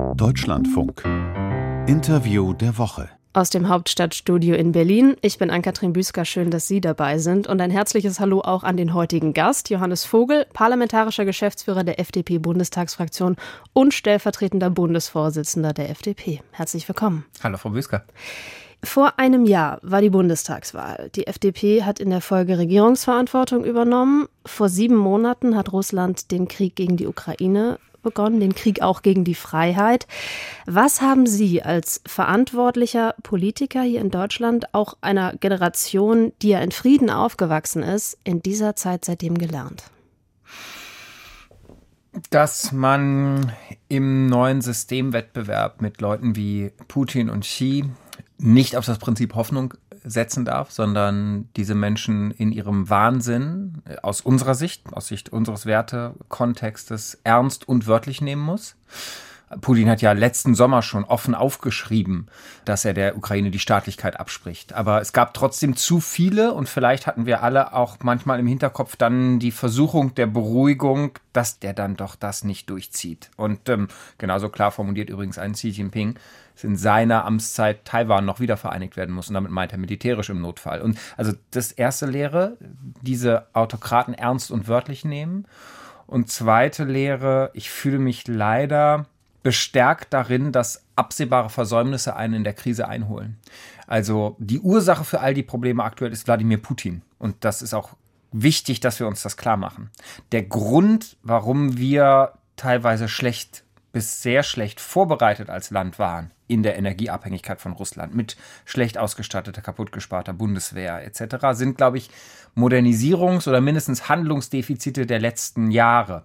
Deutschlandfunk. Interview der Woche. Aus dem Hauptstadtstudio in Berlin. Ich bin Ann-Kathrin Büsker. Schön, dass Sie dabei sind. Und ein herzliches Hallo auch an den heutigen Gast, Johannes Vogel, parlamentarischer Geschäftsführer der FDP-Bundestagsfraktion und stellvertretender Bundesvorsitzender der FDP. Herzlich willkommen. Hallo, Frau Büsker. Vor einem Jahr war die Bundestagswahl. Die FDP hat in der Folge Regierungsverantwortung übernommen. Vor sieben Monaten hat Russland den Krieg gegen die Ukraine begonnen, den Krieg auch gegen die Freiheit. Was haben Sie als verantwortlicher Politiker hier in Deutschland, auch einer Generation, die ja in Frieden aufgewachsen ist, in dieser Zeit seitdem gelernt? Dass man im neuen Systemwettbewerb mit Leuten wie Putin und Xi nicht auf das Prinzip Hoffnung setzen darf, sondern diese Menschen in ihrem Wahnsinn äh, aus unserer Sicht, aus Sicht unseres Wertekontextes ernst und wörtlich nehmen muss. Putin hat ja letzten Sommer schon offen aufgeschrieben, dass er der Ukraine die Staatlichkeit abspricht. Aber es gab trotzdem zu viele und vielleicht hatten wir alle auch manchmal im Hinterkopf dann die Versuchung der Beruhigung, dass der dann doch das nicht durchzieht. Und ähm, genauso klar formuliert übrigens ein Xi Jinping, dass in seiner Amtszeit Taiwan noch wieder vereinigt werden muss. Und damit meint er militärisch im Notfall. Und also das erste Lehre, diese Autokraten ernst und wörtlich nehmen. Und zweite Lehre, ich fühle mich leider bestärkt darin, dass absehbare Versäumnisse einen in der Krise einholen. Also die Ursache für all die Probleme aktuell ist Wladimir Putin. Und das ist auch wichtig, dass wir uns das klar machen. Der Grund, warum wir teilweise schlecht bis sehr schlecht vorbereitet als Land waren in der Energieabhängigkeit von Russland mit schlecht ausgestatteter, kaputtgesparter Bundeswehr etc., sind, glaube ich, Modernisierungs- oder mindestens Handlungsdefizite der letzten Jahre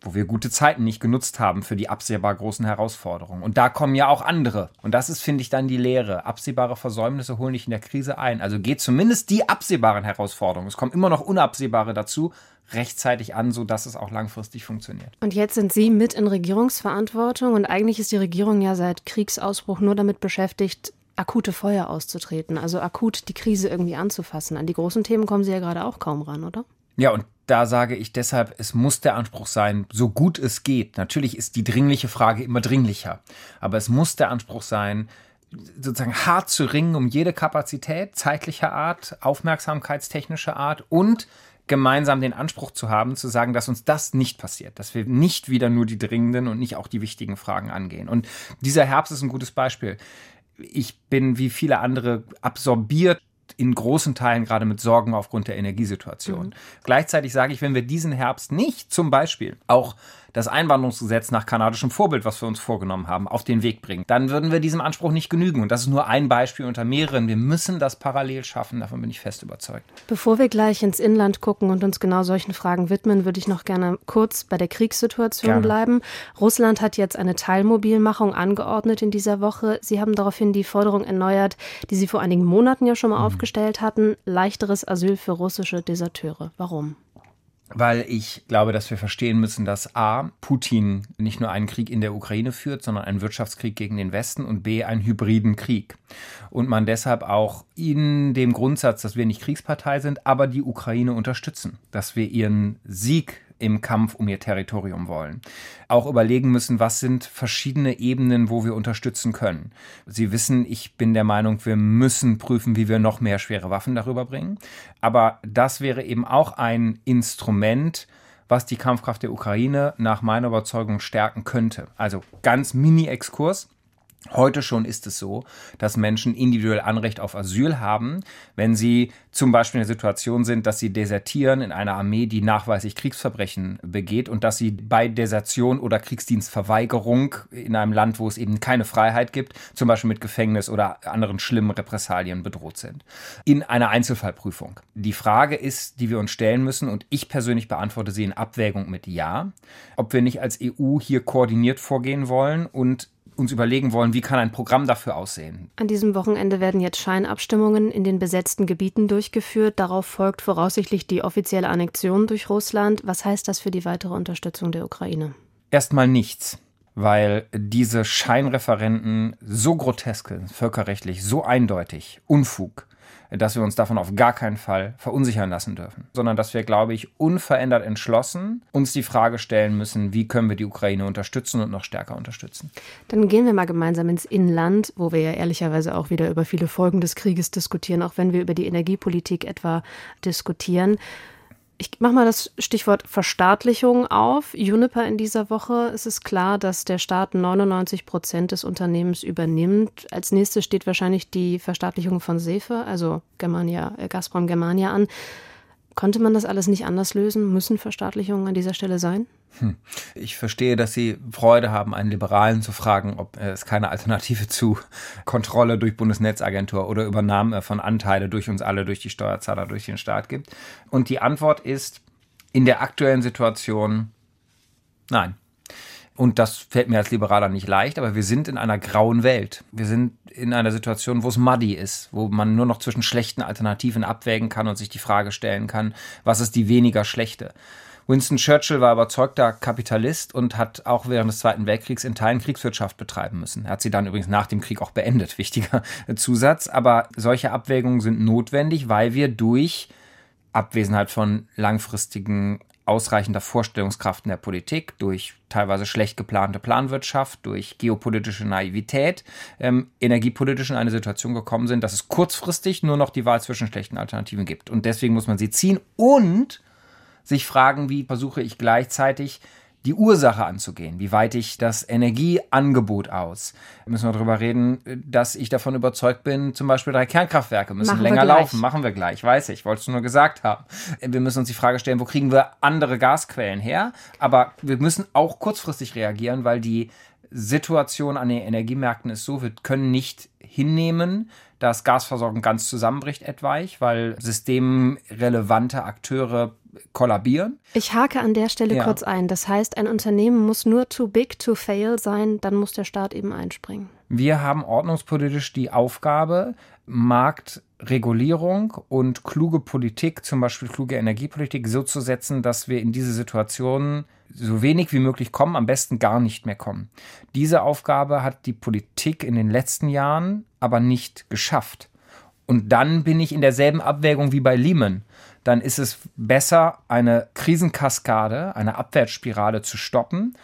wo wir gute Zeiten nicht genutzt haben für die absehbar großen Herausforderungen. Und da kommen ja auch andere. Und das ist, finde ich, dann die Lehre. Absehbare Versäumnisse holen dich in der Krise ein. Also geht zumindest die absehbaren Herausforderungen. Es kommen immer noch unabsehbare dazu rechtzeitig an, sodass es auch langfristig funktioniert. Und jetzt sind Sie mit in Regierungsverantwortung und eigentlich ist die Regierung ja seit Kriegsausbruch nur damit beschäftigt, akute Feuer auszutreten, also akut die Krise irgendwie anzufassen. An die großen Themen kommen Sie ja gerade auch kaum ran, oder? Ja, und da sage ich deshalb, es muss der Anspruch sein, so gut es geht. Natürlich ist die dringliche Frage immer dringlicher, aber es muss der Anspruch sein, sozusagen hart zu ringen um jede Kapazität zeitlicher Art, aufmerksamkeitstechnischer Art und gemeinsam den Anspruch zu haben, zu sagen, dass uns das nicht passiert, dass wir nicht wieder nur die dringenden und nicht auch die wichtigen Fragen angehen. Und dieser Herbst ist ein gutes Beispiel. Ich bin wie viele andere absorbiert in großen Teilen gerade mit Sorgen aufgrund der Energiesituation. Mhm. Gleichzeitig sage ich, wenn wir diesen Herbst nicht zum Beispiel auch das Einwanderungsgesetz nach kanadischem Vorbild, was wir uns vorgenommen haben, auf den Weg bringen, dann würden wir diesem Anspruch nicht genügen. Und das ist nur ein Beispiel unter mehreren. Wir müssen das parallel schaffen, davon bin ich fest überzeugt. Bevor wir gleich ins Inland gucken und uns genau solchen Fragen widmen, würde ich noch gerne kurz bei der Kriegssituation gerne. bleiben. Russland hat jetzt eine Teilmobilmachung angeordnet in dieser Woche. Sie haben daraufhin die Forderung erneuert, die Sie vor einigen Monaten ja schon mal mhm. aufgestellt hatten, leichteres Asyl für russische Deserteure. Warum? Weil ich glaube, dass wir verstehen müssen, dass A, Putin nicht nur einen Krieg in der Ukraine führt, sondern einen Wirtschaftskrieg gegen den Westen und B, einen hybriden Krieg. Und man deshalb auch in dem Grundsatz, dass wir nicht Kriegspartei sind, aber die Ukraine unterstützen, dass wir ihren Sieg im Kampf um ihr Territorium wollen. Auch überlegen müssen, was sind verschiedene Ebenen, wo wir unterstützen können. Sie wissen, ich bin der Meinung, wir müssen prüfen, wie wir noch mehr schwere Waffen darüber bringen. Aber das wäre eben auch ein Instrument, was die Kampfkraft der Ukraine nach meiner Überzeugung stärken könnte. Also ganz Mini-Exkurs. Heute schon ist es so, dass Menschen individuell Anrecht auf Asyl haben, wenn sie zum Beispiel in der Situation sind, dass sie desertieren in einer Armee, die nachweislich Kriegsverbrechen begeht und dass sie bei Desertion oder Kriegsdienstverweigerung in einem Land, wo es eben keine Freiheit gibt, zum Beispiel mit Gefängnis oder anderen schlimmen Repressalien bedroht sind. In einer Einzelfallprüfung. Die Frage ist, die wir uns stellen müssen, und ich persönlich beantworte sie in Abwägung mit Ja, ob wir nicht als EU hier koordiniert vorgehen wollen und uns überlegen wollen, wie kann ein Programm dafür aussehen. An diesem Wochenende werden jetzt Scheinabstimmungen in den besetzten Gebieten durchgeführt. Darauf folgt voraussichtlich die offizielle Annexion durch Russland. Was heißt das für die weitere Unterstützung der Ukraine? Erstmal nichts, weil diese Scheinreferenten so grotesk sind, völkerrechtlich so eindeutig, Unfug, dass wir uns davon auf gar keinen Fall verunsichern lassen dürfen, sondern dass wir, glaube ich, unverändert entschlossen uns die Frage stellen müssen, wie können wir die Ukraine unterstützen und noch stärker unterstützen. Dann gehen wir mal gemeinsam ins Inland, wo wir ja ehrlicherweise auch wieder über viele Folgen des Krieges diskutieren, auch wenn wir über die Energiepolitik etwa diskutieren. Ich mache mal das Stichwort Verstaatlichung auf. Juniper in dieser Woche. Es ist klar, dass der Staat 99 Prozent des Unternehmens übernimmt. Als nächstes steht wahrscheinlich die Verstaatlichung von Sefe, also Germania, äh, Gazprom Germania an. Konnte man das alles nicht anders lösen? Müssen Verstaatlichungen an dieser Stelle sein? Hm. Ich verstehe, dass Sie Freude haben, einen Liberalen zu fragen, ob es keine Alternative zu Kontrolle durch Bundesnetzagentur oder Übernahme von Anteile durch uns alle, durch die Steuerzahler, durch den Staat gibt. Und die Antwort ist in der aktuellen Situation nein. Und das fällt mir als Liberaler nicht leicht, aber wir sind in einer grauen Welt. Wir sind in einer Situation, wo es muddy ist, wo man nur noch zwischen schlechten Alternativen abwägen kann und sich die Frage stellen kann, was ist die weniger schlechte. Winston Churchill war überzeugter Kapitalist und hat auch während des Zweiten Weltkriegs in Teilen Kriegswirtschaft betreiben müssen. Er hat sie dann übrigens nach dem Krieg auch beendet, wichtiger Zusatz. Aber solche Abwägungen sind notwendig, weil wir durch Abwesenheit von langfristigen ausreichender Vorstellungskraft in der Politik, durch teilweise schlecht geplante Planwirtschaft, durch geopolitische Naivität, ähm, energiepolitisch in eine Situation gekommen sind, dass es kurzfristig nur noch die Wahl zwischen schlechten Alternativen gibt. Und deswegen muss man sie ziehen und sich fragen, wie versuche ich gleichzeitig die Ursache anzugehen. Wie weite ich das Energieangebot aus? Da müssen wir darüber reden, dass ich davon überzeugt bin, zum Beispiel drei Kernkraftwerke müssen Machen länger laufen. Machen wir gleich, weiß ich, wolltest du nur gesagt haben. Wir müssen uns die Frage stellen, wo kriegen wir andere Gasquellen her? Aber wir müssen auch kurzfristig reagieren, weil die Situation an den Energiemärkten ist so, wir können nicht hinnehmen, dass Gasversorgung ganz zusammenbricht etwaig, weil systemrelevante Akteure kollabieren. Ich hake an der Stelle ja. kurz ein. Das heißt, ein Unternehmen muss nur too big to fail sein, dann muss der Staat eben einspringen. Wir haben ordnungspolitisch die Aufgabe, Marktregulierung und kluge Politik, zum Beispiel kluge Energiepolitik, so zu setzen, dass wir in diese Situationen so wenig wie möglich kommen, am besten gar nicht mehr kommen. Diese Aufgabe hat die Politik in den letzten Jahren aber nicht geschafft. Und dann bin ich in derselben Abwägung wie bei Lehman dann ist es besser, eine Krisenkaskade, eine Abwärtsspirale zu stoppen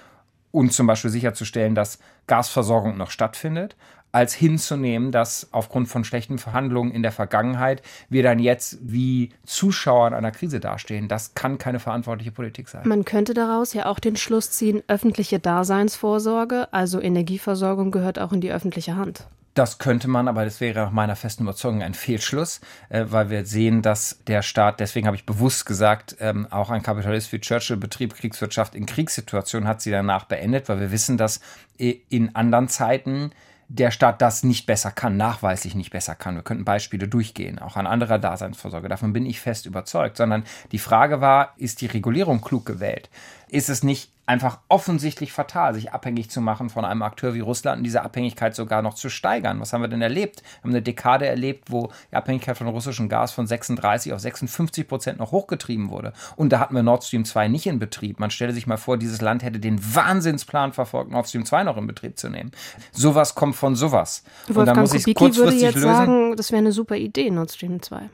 und zum Beispiel sicherzustellen, dass Gasversorgung noch stattfindet, als hinzunehmen, dass aufgrund von schlechten Verhandlungen in der Vergangenheit wir dann jetzt wie Zuschauer in einer Krise dastehen. Das kann keine verantwortliche Politik sein. Man könnte daraus ja auch den Schluss ziehen, öffentliche Daseinsvorsorge, also Energieversorgung gehört auch in die öffentliche Hand. Das könnte man, aber das wäre nach meiner festen Überzeugung ein Fehlschluss, äh, weil wir sehen, dass der Staat, deswegen habe ich bewusst gesagt, ähm, auch ein Kapitalist wie Churchill betrieb Kriegswirtschaft in Kriegssituationen, hat sie danach beendet, weil wir wissen, dass in anderen Zeiten der Staat das nicht besser kann, nachweislich nicht besser kann. Wir könnten Beispiele durchgehen, auch an anderer Daseinsvorsorge. Davon bin ich fest überzeugt. Sondern die Frage war, ist die Regulierung klug gewählt? Ist es nicht einfach offensichtlich fatal, sich abhängig zu machen von einem Akteur wie Russland und diese Abhängigkeit sogar noch zu steigern. Was haben wir denn erlebt? Wir haben eine Dekade erlebt, wo die Abhängigkeit von russischem Gas von 36 auf 56 Prozent noch hochgetrieben wurde. Und da hatten wir Nord Stream 2 nicht in Betrieb. Man stelle sich mal vor, dieses Land hätte den Wahnsinnsplan verfolgt, Nord Stream 2 noch in Betrieb zu nehmen. Sowas kommt von sowas. Wolfgang und da muss ich kurzfristig würde jetzt lösen. sagen, das wäre eine super Idee, Nord Stream 2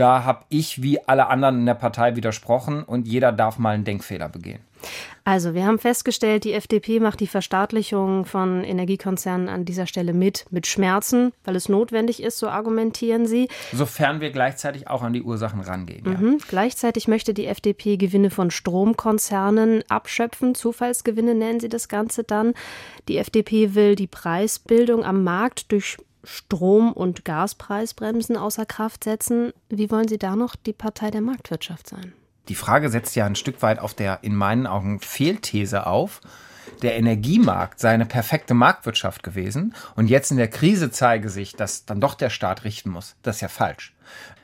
da habe ich wie alle anderen in der Partei widersprochen und jeder darf mal einen Denkfehler begehen. Also, wir haben festgestellt, die FDP macht die Verstaatlichung von Energiekonzernen an dieser Stelle mit, mit Schmerzen, weil es notwendig ist, so argumentieren sie. Sofern wir gleichzeitig auch an die Ursachen rangehen. Ja. Mhm. Gleichzeitig möchte die FDP Gewinne von Stromkonzernen abschöpfen. Zufallsgewinne nennen sie das Ganze dann. Die FDP will die Preisbildung am Markt durch Strom- und Gaspreisbremsen außer Kraft setzen. Wie wollen Sie da noch die Partei der Marktwirtschaft sein? Die Frage setzt ja ein Stück weit auf der in meinen Augen Fehlthese auf. Der Energiemarkt sei eine perfekte Marktwirtschaft gewesen und jetzt in der Krise zeige sich, dass dann doch der Staat richten muss. Das ist ja falsch.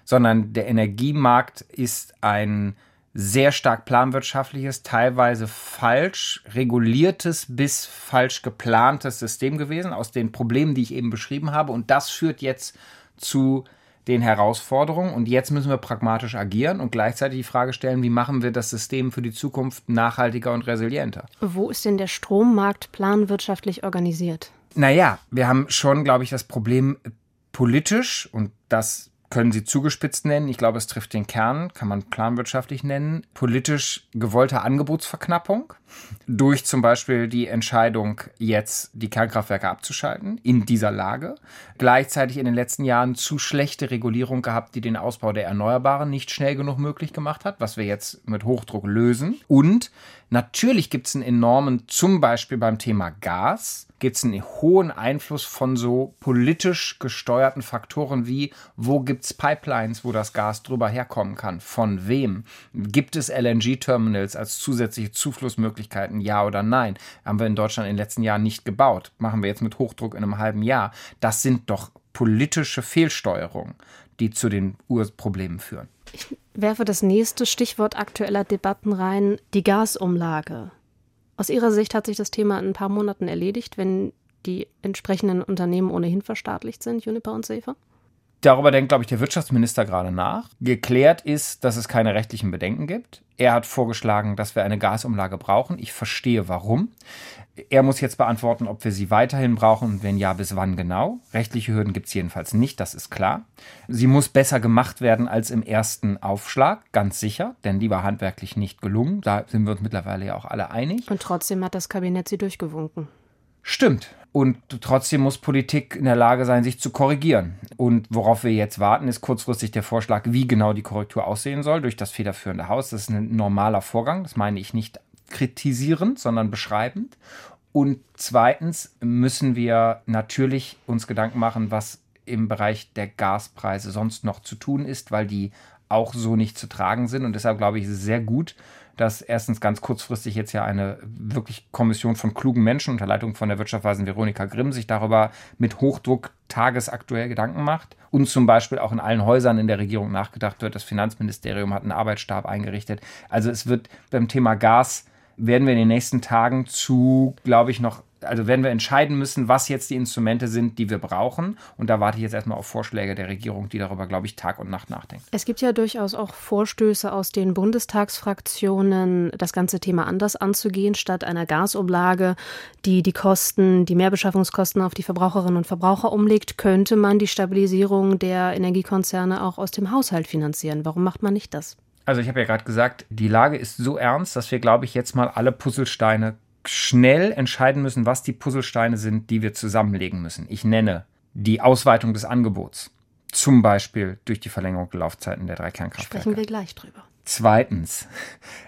Sondern der Energiemarkt ist ein sehr stark planwirtschaftliches, teilweise falsch reguliertes bis falsch geplantes System gewesen, aus den Problemen, die ich eben beschrieben habe. Und das führt jetzt zu den Herausforderungen und jetzt müssen wir pragmatisch agieren und gleichzeitig die Frage stellen, wie machen wir das System für die Zukunft nachhaltiger und resilienter. Wo ist denn der Strommarkt planwirtschaftlich organisiert? Naja, wir haben schon, glaube ich, das Problem, politisch, und das können Sie zugespitzt nennen. Ich glaube, es trifft den Kern, kann man planwirtschaftlich nennen. Politisch gewollte Angebotsverknappung durch zum Beispiel die Entscheidung, jetzt die Kernkraftwerke abzuschalten in dieser Lage. Gleichzeitig in den letzten Jahren zu schlechte Regulierung gehabt, die den Ausbau der Erneuerbaren nicht schnell genug möglich gemacht hat, was wir jetzt mit Hochdruck lösen. Und natürlich gibt es einen enormen, zum Beispiel beim Thema Gas, gibt es einen hohen Einfluss von so politisch gesteuerten Faktoren wie, wo gibt es Pipelines, wo das Gas drüber herkommen kann, von wem? Gibt es LNG-Terminals als zusätzliche Zuflussmöglichkeiten, ja oder nein? Haben wir in Deutschland in den letzten Jahren nicht gebaut. Machen wir jetzt mit Hochdruck in einem halben Jahr. Das sind doch politische Fehlsteuerungen, die zu den Urproblemen führen. Ich werfe das nächste Stichwort aktueller Debatten rein, die Gasumlage. Aus Ihrer Sicht hat sich das Thema in ein paar Monaten erledigt, wenn die entsprechenden Unternehmen ohnehin verstaatlicht sind, Juniper und Safer? Darüber denkt, glaube ich, der Wirtschaftsminister gerade nach. Geklärt ist, dass es keine rechtlichen Bedenken gibt. Er hat vorgeschlagen, dass wir eine Gasumlage brauchen. Ich verstehe warum. Er muss jetzt beantworten, ob wir sie weiterhin brauchen und wenn ja, bis wann genau. Rechtliche Hürden gibt es jedenfalls nicht, das ist klar. Sie muss besser gemacht werden als im ersten Aufschlag, ganz sicher, denn die war handwerklich nicht gelungen. Da sind wir uns mittlerweile ja auch alle einig. Und trotzdem hat das Kabinett sie durchgewunken. Stimmt. Und trotzdem muss Politik in der Lage sein, sich zu korrigieren. Und worauf wir jetzt warten, ist kurzfristig der Vorschlag, wie genau die Korrektur aussehen soll durch das federführende Haus. Das ist ein normaler Vorgang. Das meine ich nicht kritisierend, sondern beschreibend. Und zweitens müssen wir natürlich uns Gedanken machen, was im Bereich der Gaspreise sonst noch zu tun ist, weil die auch so nicht zu tragen sind. Und deshalb glaube ich, ist es sehr gut, dass erstens ganz kurzfristig jetzt ja eine wirklich Kommission von klugen Menschen unter Leitung von der Wirtschaftsweisen Veronika Grimm sich darüber mit Hochdruck tagesaktuell Gedanken macht und zum Beispiel auch in allen Häusern in der Regierung nachgedacht wird. Das Finanzministerium hat einen Arbeitsstab eingerichtet. Also es wird beim Thema Gas werden wir in den nächsten Tagen zu, glaube ich, noch also werden wir entscheiden müssen, was jetzt die Instrumente sind, die wir brauchen. Und da warte ich jetzt erstmal auf Vorschläge der Regierung, die darüber, glaube ich, Tag und Nacht nachdenken. Es gibt ja durchaus auch Vorstöße aus den Bundestagsfraktionen, das ganze Thema anders anzugehen, statt einer Gasumlage, die die Kosten, die Mehrbeschaffungskosten auf die Verbraucherinnen und Verbraucher umlegt, könnte man die Stabilisierung der Energiekonzerne auch aus dem Haushalt finanzieren. Warum macht man nicht das? Also ich habe ja gerade gesagt, die Lage ist so ernst, dass wir, glaube ich, jetzt mal alle Puzzlesteine schnell entscheiden müssen, was die Puzzlesteine sind, die wir zusammenlegen müssen. Ich nenne die Ausweitung des Angebots, zum Beispiel durch die Verlängerung der Laufzeiten der drei Kernkraftwerke. Sprechen wir gleich drüber. Zweitens,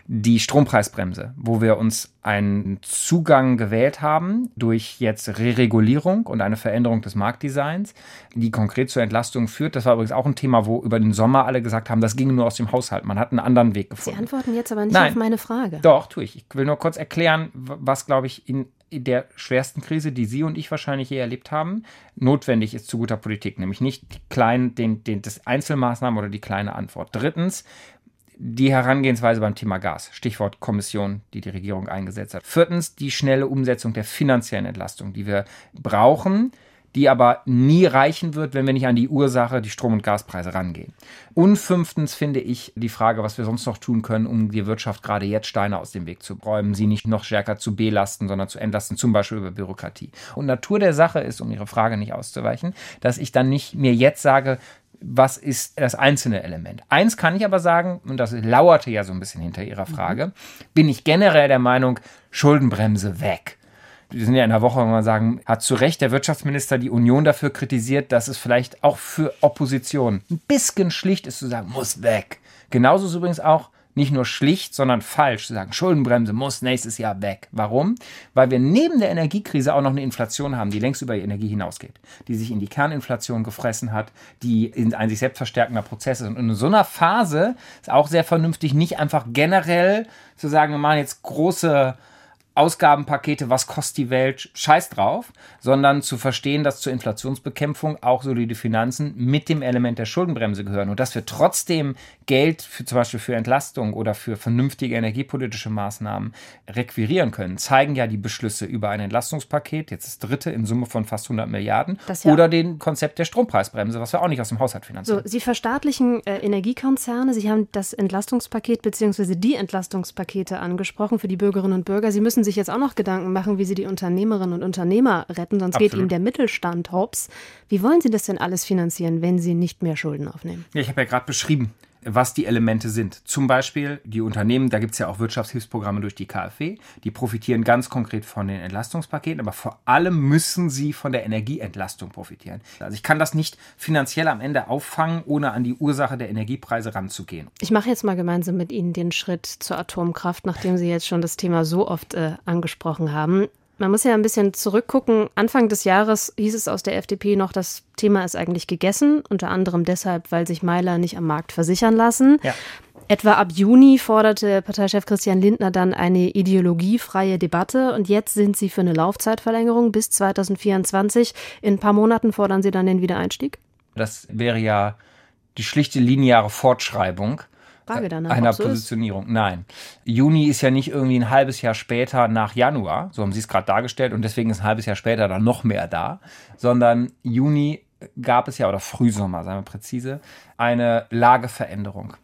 die Strompreisbremse, wo wir uns einen Zugang gewählt haben durch jetzt Re-Regulierung und eine Veränderung des Marktdesigns, die konkret zur Entlastung führt. Das war übrigens auch ein Thema, wo über den Sommer alle gesagt haben, das ginge nur aus dem Haushalt. Man hat einen anderen Weg gefunden. Sie antworten jetzt aber nicht Nein. auf meine Frage. Doch, tue ich. Ich will nur kurz erklären, was, glaube ich, in der schwersten Krise, die Sie und ich wahrscheinlich je erlebt haben, notwendig ist zu guter Politik, nämlich nicht die kleinen, den, den, das Einzelmaßnahmen oder die kleine Antwort. Drittens, die Herangehensweise beim Thema Gas, Stichwort Kommission, die die Regierung eingesetzt hat. Viertens, die schnelle Umsetzung der finanziellen Entlastung, die wir brauchen, die aber nie reichen wird, wenn wir nicht an die Ursache, die Strom- und Gaspreise rangehen. Und fünftens finde ich die Frage, was wir sonst noch tun können, um die Wirtschaft gerade jetzt Steine aus dem Weg zu räumen, sie nicht noch stärker zu belasten, sondern zu entlasten, zum Beispiel über Bürokratie. Und Natur der Sache ist, um Ihre Frage nicht auszuweichen, dass ich dann nicht mir jetzt sage, was ist das einzelne Element. Eins kann ich aber sagen, und das lauerte ja so ein bisschen hinter Ihrer Frage, bin ich generell der Meinung, Schuldenbremse weg. Wir sind ja in der Woche, wenn wir sagen, hat zu Recht der Wirtschaftsminister die Union dafür kritisiert, dass es vielleicht auch für Opposition ein bisschen schlicht ist zu sagen, muss weg. Genauso ist übrigens auch nicht nur schlicht, sondern falsch zu sagen, Schuldenbremse muss nächstes Jahr weg. Warum? Weil wir neben der Energiekrise auch noch eine Inflation haben, die längst über die Energie hinausgeht, die sich in die Kerninflation gefressen hat, die in ein sich selbst verstärkender Prozess ist. Und in so einer Phase ist auch sehr vernünftig, nicht einfach generell zu sagen, wir machen jetzt große Ausgabenpakete, was kostet die Welt, scheiß drauf, sondern zu verstehen, dass zur Inflationsbekämpfung auch solide Finanzen mit dem Element der Schuldenbremse gehören und dass wir trotzdem Geld für zum Beispiel für Entlastung oder für vernünftige energiepolitische Maßnahmen requirieren können, zeigen ja die Beschlüsse über ein Entlastungspaket, jetzt das dritte in Summe von fast 100 Milliarden, ja oder den Konzept der Strompreisbremse, was wir auch nicht aus dem Haushalt finanzieren. So, Sie verstaatlichen äh, Energiekonzerne, Sie haben das Entlastungspaket bzw. die Entlastungspakete angesprochen für die Bürgerinnen und Bürger. Sie müssen sich jetzt auch noch Gedanken machen, wie sie die Unternehmerinnen und Unternehmer retten, sonst Absolut. geht ihnen der Mittelstand hops. Wie wollen Sie das denn alles finanzieren, wenn Sie nicht mehr Schulden aufnehmen? Ja, ich habe ja gerade beschrieben, was die Elemente sind. Zum Beispiel die Unternehmen, da gibt es ja auch Wirtschaftshilfsprogramme durch die KfW, die profitieren ganz konkret von den Entlastungspaketen, aber vor allem müssen sie von der Energieentlastung profitieren. Also ich kann das nicht finanziell am Ende auffangen, ohne an die Ursache der Energiepreise ranzugehen. Ich mache jetzt mal gemeinsam mit Ihnen den Schritt zur Atomkraft, nachdem Sie jetzt schon das Thema so oft äh, angesprochen haben. Man muss ja ein bisschen zurückgucken. Anfang des Jahres hieß es aus der FDP noch, das Thema ist eigentlich gegessen, unter anderem deshalb, weil sich Meiler nicht am Markt versichern lassen. Ja. Etwa ab Juni forderte Parteichef Christian Lindner dann eine ideologiefreie Debatte und jetzt sind sie für eine Laufzeitverlängerung bis 2024. In ein paar Monaten fordern sie dann den Wiedereinstieg? Das wäre ja die schlichte lineare Fortschreibung Frage danach, einer so Positionierung. Ist. Nein. Juni ist ja nicht irgendwie ein halbes Jahr später nach Januar, so haben Sie es gerade dargestellt, und deswegen ist ein halbes Jahr später dann noch mehr da, sondern Juni gab es ja, oder Frühsommer, sagen wir präzise, eine Lageveränderung.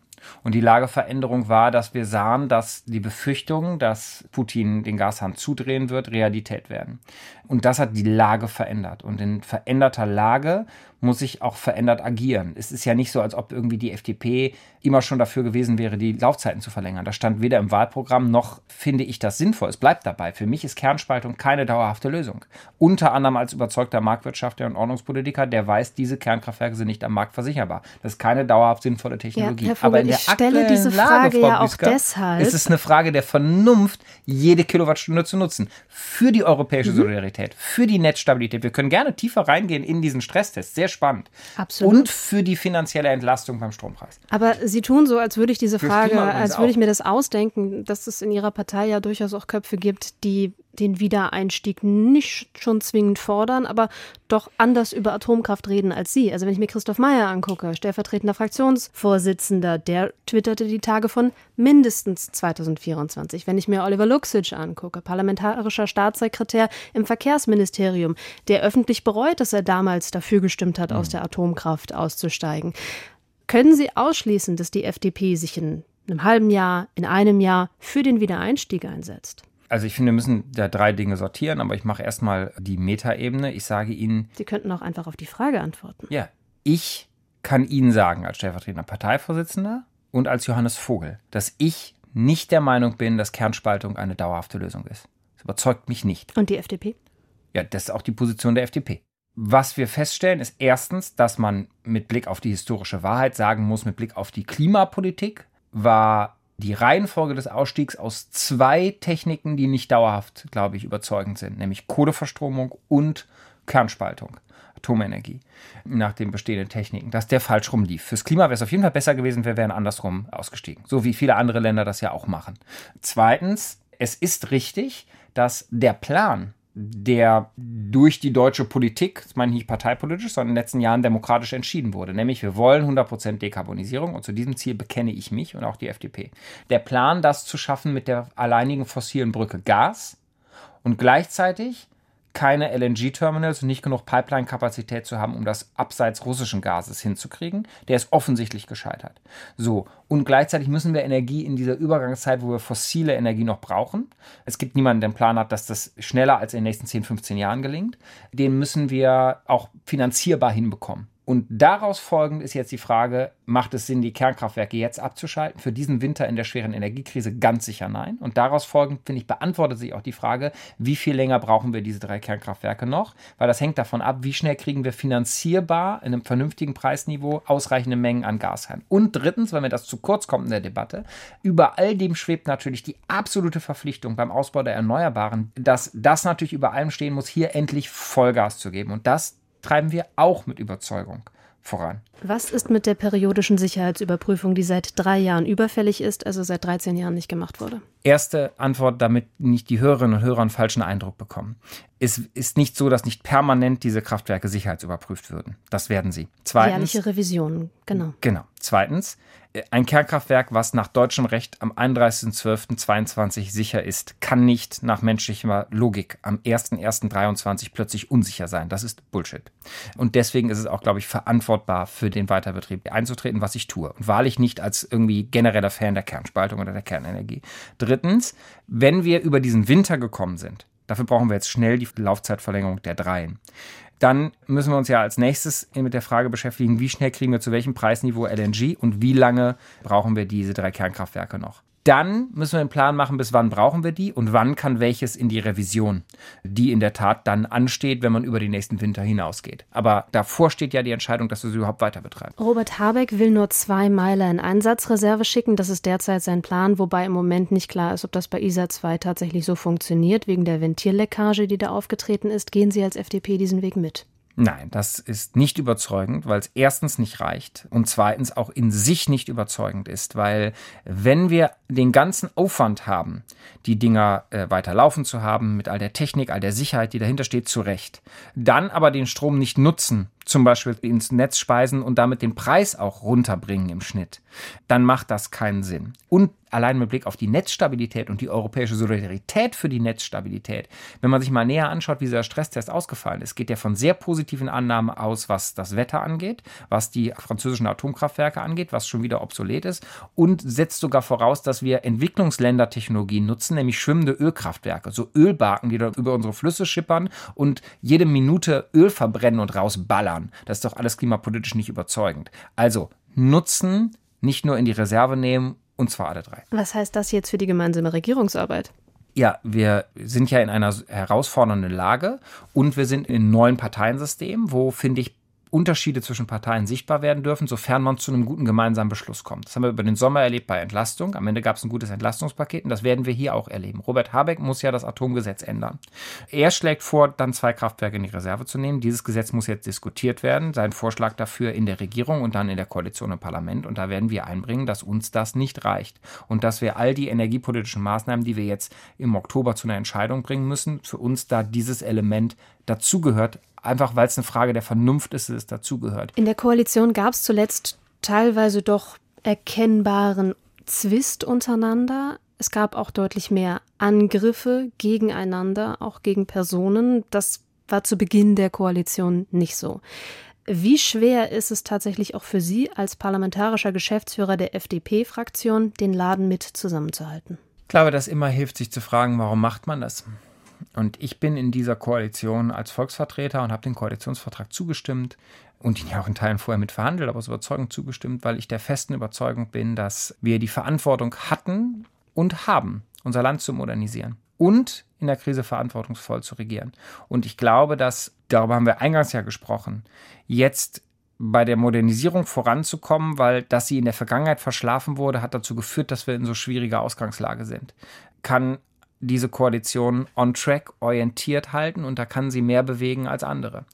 Und die Lageveränderung war, dass wir sahen, dass die Befürchtungen, dass Putin den Gashahn zudrehen wird, Realität werden. Und das hat die Lage verändert. Und in veränderter Lage muss ich auch verändert agieren. Es ist ja nicht so, als ob irgendwie die FDP immer schon dafür gewesen wäre, die Laufzeiten zu verlängern. Das stand weder im Wahlprogramm noch finde ich das sinnvoll. Es bleibt dabei. Für mich ist Kernspaltung keine dauerhafte Lösung. Unter anderem als überzeugter Marktwirtschaftler und Ordnungspolitiker, der weiß, diese Kernkraftwerke sind nicht am Markt versicherbar. Das ist keine dauerhaft sinnvolle Technologie. Ja, Aber in der ich stelle diese Frage Lage, ja auch Büsker, deshalb. ist es eine Frage der Vernunft, jede Kilowattstunde zu nutzen. Für die europäische mhm. Solidarität, für die Netzstabilität. Wir können gerne tiefer reingehen in diesen Stresstest. Sehr spannend. Absolut. Und für die finanzielle Entlastung beim Strompreis. Aber Sie tun so, als würde ich diese Frage, als würde ich mir das ausdenken, dass es in Ihrer Partei ja durchaus auch Köpfe gibt, die den Wiedereinstieg nicht schon zwingend fordern, aber doch anders über Atomkraft reden als Sie. Also wenn ich mir Christoph Meyer angucke, stellvertretender Fraktionsvorsitzender, der twitterte die Tage von mindestens 2024. Wenn ich mir Oliver Luxic angucke, parlamentarischer Staatssekretär im Verkehrsministerium, der öffentlich bereut, dass er damals dafür gestimmt hat, mhm. aus der Atomkraft auszusteigen. Können Sie ausschließen, dass die FDP sich in einem halben Jahr, in einem Jahr für den Wiedereinstieg einsetzt? Also ich finde, wir müssen da drei Dinge sortieren, aber ich mache erstmal die Metaebene. Ich sage Ihnen. Sie könnten auch einfach auf die Frage antworten. Ja, ich kann Ihnen sagen, als stellvertretender Parteivorsitzender und als Johannes Vogel, dass ich nicht der Meinung bin, dass Kernspaltung eine dauerhafte Lösung ist. Das überzeugt mich nicht. Und die FDP? Ja, das ist auch die Position der FDP. Was wir feststellen, ist erstens, dass man mit Blick auf die historische Wahrheit sagen muss, mit Blick auf die Klimapolitik war die Reihenfolge des Ausstiegs aus zwei Techniken, die nicht dauerhaft, glaube ich, überzeugend sind, nämlich Kohleverstromung und Kernspaltung. Atomenergie nach den bestehenden Techniken, dass der falsch rum lief. Fürs Klima wäre es auf jeden Fall besser gewesen, wir wären andersrum ausgestiegen, so wie viele andere Länder das ja auch machen. Zweitens, es ist richtig, dass der Plan der durch die deutsche Politik, das meine ich nicht parteipolitisch, sondern in den letzten Jahren demokratisch entschieden wurde. Nämlich, wir wollen 100% Dekarbonisierung und zu diesem Ziel bekenne ich mich und auch die FDP. Der Plan, das zu schaffen mit der alleinigen fossilen Brücke Gas und gleichzeitig keine LNG-Terminals und nicht genug Pipeline-Kapazität zu haben, um das abseits russischen Gases hinzukriegen. Der ist offensichtlich gescheitert. So, und gleichzeitig müssen wir Energie in dieser Übergangszeit, wo wir fossile Energie noch brauchen. Es gibt niemanden, der einen Plan hat, dass das schneller als in den nächsten 10, 15 Jahren gelingt. Den müssen wir auch finanzierbar hinbekommen. Und daraus folgend ist jetzt die Frage, macht es Sinn, die Kernkraftwerke jetzt abzuschalten? Für diesen Winter in der schweren Energiekrise ganz sicher nein. Und daraus folgend, finde ich, beantwortet sich auch die Frage, wie viel länger brauchen wir diese drei Kernkraftwerke noch? Weil das hängt davon ab, wie schnell kriegen wir finanzierbar in einem vernünftigen Preisniveau ausreichende Mengen an Gas heim. Und drittens, weil mir das zu kurz kommt in der Debatte, über all dem schwebt natürlich die absolute Verpflichtung beim Ausbau der Erneuerbaren, dass das natürlich über allem stehen muss, hier endlich Vollgas zu geben. Und das treiben wir auch mit Überzeugung voran. Was ist mit der periodischen Sicherheitsüberprüfung, die seit drei Jahren überfällig ist, also seit 13 Jahren nicht gemacht wurde? Erste Antwort, damit nicht die Hörerinnen und Hörer einen falschen Eindruck bekommen. Es ist nicht so, dass nicht permanent diese Kraftwerke sicherheitsüberprüft würden. Das werden sie. Zweitens, Jährliche Revisionen, genau. Genau. Zweitens, ein Kernkraftwerk, was nach deutschem Recht am 31.12.22 sicher ist, kann nicht nach menschlicher Logik am 1.1.23 plötzlich unsicher sein. Das ist Bullshit. Und deswegen ist es auch, glaube ich, verantwortbar für den Weiterbetrieb einzutreten, was ich tue. Und wahrlich nicht als irgendwie genereller Fan der Kernspaltung oder der Kernenergie. Drittens, wenn wir über diesen Winter gekommen sind, dafür brauchen wir jetzt schnell die Laufzeitverlängerung der Dreien dann müssen wir uns ja als nächstes mit der Frage beschäftigen, wie schnell kriegen wir zu welchem Preisniveau LNG und wie lange brauchen wir diese drei Kernkraftwerke noch. Dann müssen wir einen Plan machen, bis wann brauchen wir die und wann kann welches in die Revision, die in der Tat dann ansteht, wenn man über den nächsten Winter hinausgeht. Aber davor steht ja die Entscheidung, dass wir sie überhaupt weiter betreiben. Robert Habeck will nur zwei Meiler in Einsatzreserve schicken. Das ist derzeit sein Plan, wobei im Moment nicht klar ist, ob das bei ISA 2 tatsächlich so funktioniert. Wegen der Ventilleckage, die da aufgetreten ist, gehen Sie als FDP diesen Weg mit. Nein, das ist nicht überzeugend, weil es erstens nicht reicht und zweitens auch in sich nicht überzeugend ist, weil wenn wir den ganzen Aufwand haben, die Dinger äh, weiter laufen zu haben, mit all der Technik, all der Sicherheit, die dahinter steht, zurecht, dann aber den Strom nicht nutzen, zum Beispiel ins Netz speisen und damit den Preis auch runterbringen im Schnitt, dann macht das keinen Sinn. Und allein mit Blick auf die Netzstabilität und die europäische Solidarität für die Netzstabilität, wenn man sich mal näher anschaut, wie dieser Stresstest ausgefallen ist, geht der von sehr positiven Annahmen aus, was das Wetter angeht, was die französischen Atomkraftwerke angeht, was schon wieder obsolet ist und setzt sogar voraus, dass wir Entwicklungsländertechnologien nutzen, nämlich schwimmende Ölkraftwerke, so Ölbarken, die dort über unsere Flüsse schippern und jede Minute Öl verbrennen und rausballern. Das ist doch alles klimapolitisch nicht überzeugend. Also nutzen, nicht nur in die Reserve nehmen und zwar alle drei. Was heißt das jetzt für die gemeinsame Regierungsarbeit? Ja, wir sind ja in einer herausfordernden Lage und wir sind in einem neuen Parteiensystem, wo, finde ich, Unterschiede zwischen Parteien sichtbar werden dürfen, sofern man zu einem guten gemeinsamen Beschluss kommt. Das haben wir über den Sommer erlebt bei Entlastung. Am Ende gab es ein gutes Entlastungspaket und das werden wir hier auch erleben. Robert Habeck muss ja das Atomgesetz ändern. Er schlägt vor, dann zwei Kraftwerke in die Reserve zu nehmen. Dieses Gesetz muss jetzt diskutiert werden. Sein Vorschlag dafür in der Regierung und dann in der Koalition im Parlament. Und da werden wir einbringen, dass uns das nicht reicht und dass wir all die energiepolitischen Maßnahmen, die wir jetzt im Oktober zu einer Entscheidung bringen müssen, für uns da dieses Element dazugehört, einfach weil es eine Frage der Vernunft ist, dass es dazugehört. In der Koalition gab es zuletzt teilweise doch erkennbaren Zwist untereinander. Es gab auch deutlich mehr Angriffe gegeneinander, auch gegen Personen. Das war zu Beginn der Koalition nicht so. Wie schwer ist es tatsächlich auch für Sie als parlamentarischer Geschäftsführer der FDP-Fraktion, den Laden mit zusammenzuhalten? Ich glaube, das immer hilft, sich zu fragen, warum macht man das? Und ich bin in dieser Koalition als Volksvertreter und habe den Koalitionsvertrag zugestimmt und ihn ja auch in Teilen vorher mit verhandelt, aber aus Überzeugung zugestimmt, weil ich der festen Überzeugung bin, dass wir die Verantwortung hatten und haben, unser Land zu modernisieren und in der Krise verantwortungsvoll zu regieren. Und ich glaube, dass, darüber haben wir eingangs ja gesprochen, jetzt bei der Modernisierung voranzukommen, weil dass sie in der Vergangenheit verschlafen wurde, hat dazu geführt, dass wir in so schwieriger Ausgangslage sind. Kann diese Koalition on track orientiert halten und da kann sie mehr bewegen als andere.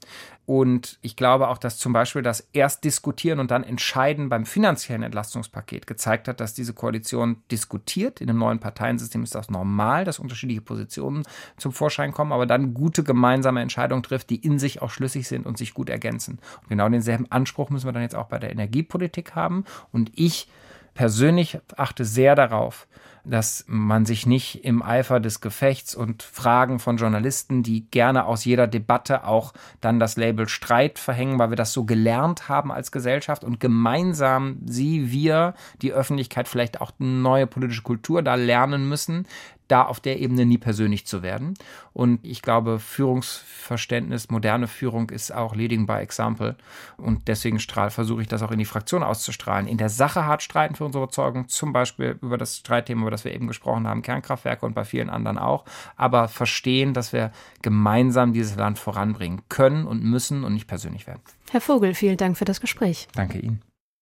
Und ich glaube auch, dass zum Beispiel das erst diskutieren und dann entscheiden beim finanziellen Entlastungspaket gezeigt hat, dass diese Koalition diskutiert. In einem neuen Parteiensystem ist das normal, dass unterschiedliche Positionen zum Vorschein kommen, aber dann gute gemeinsame Entscheidungen trifft, die in sich auch schlüssig sind und sich gut ergänzen. Und genau denselben Anspruch müssen wir dann jetzt auch bei der Energiepolitik haben. Und ich persönlich achte sehr darauf, dass man sich nicht im Eifer des Gefechts und Fragen von Journalisten, die gerne aus jeder Debatte auch dann das Label Streit verhängen, weil wir das so gelernt haben als Gesellschaft und gemeinsam sie, wir, die Öffentlichkeit vielleicht auch eine neue politische Kultur da lernen müssen, da auf der Ebene nie persönlich zu werden. Und ich glaube, Führungsverständnis, moderne Führung ist auch Leading by Example. Und deswegen versuche ich das auch in die Fraktion auszustrahlen. In der Sache hart streiten für unsere Überzeugung, zum Beispiel über das Streitthema, über das wir eben gesprochen haben, Kernkraftwerke und bei vielen anderen auch. Aber verstehen, dass wir gemeinsam dieses Land voranbringen können und müssen und nicht persönlich werden. Herr Vogel, vielen Dank für das Gespräch. Danke Ihnen.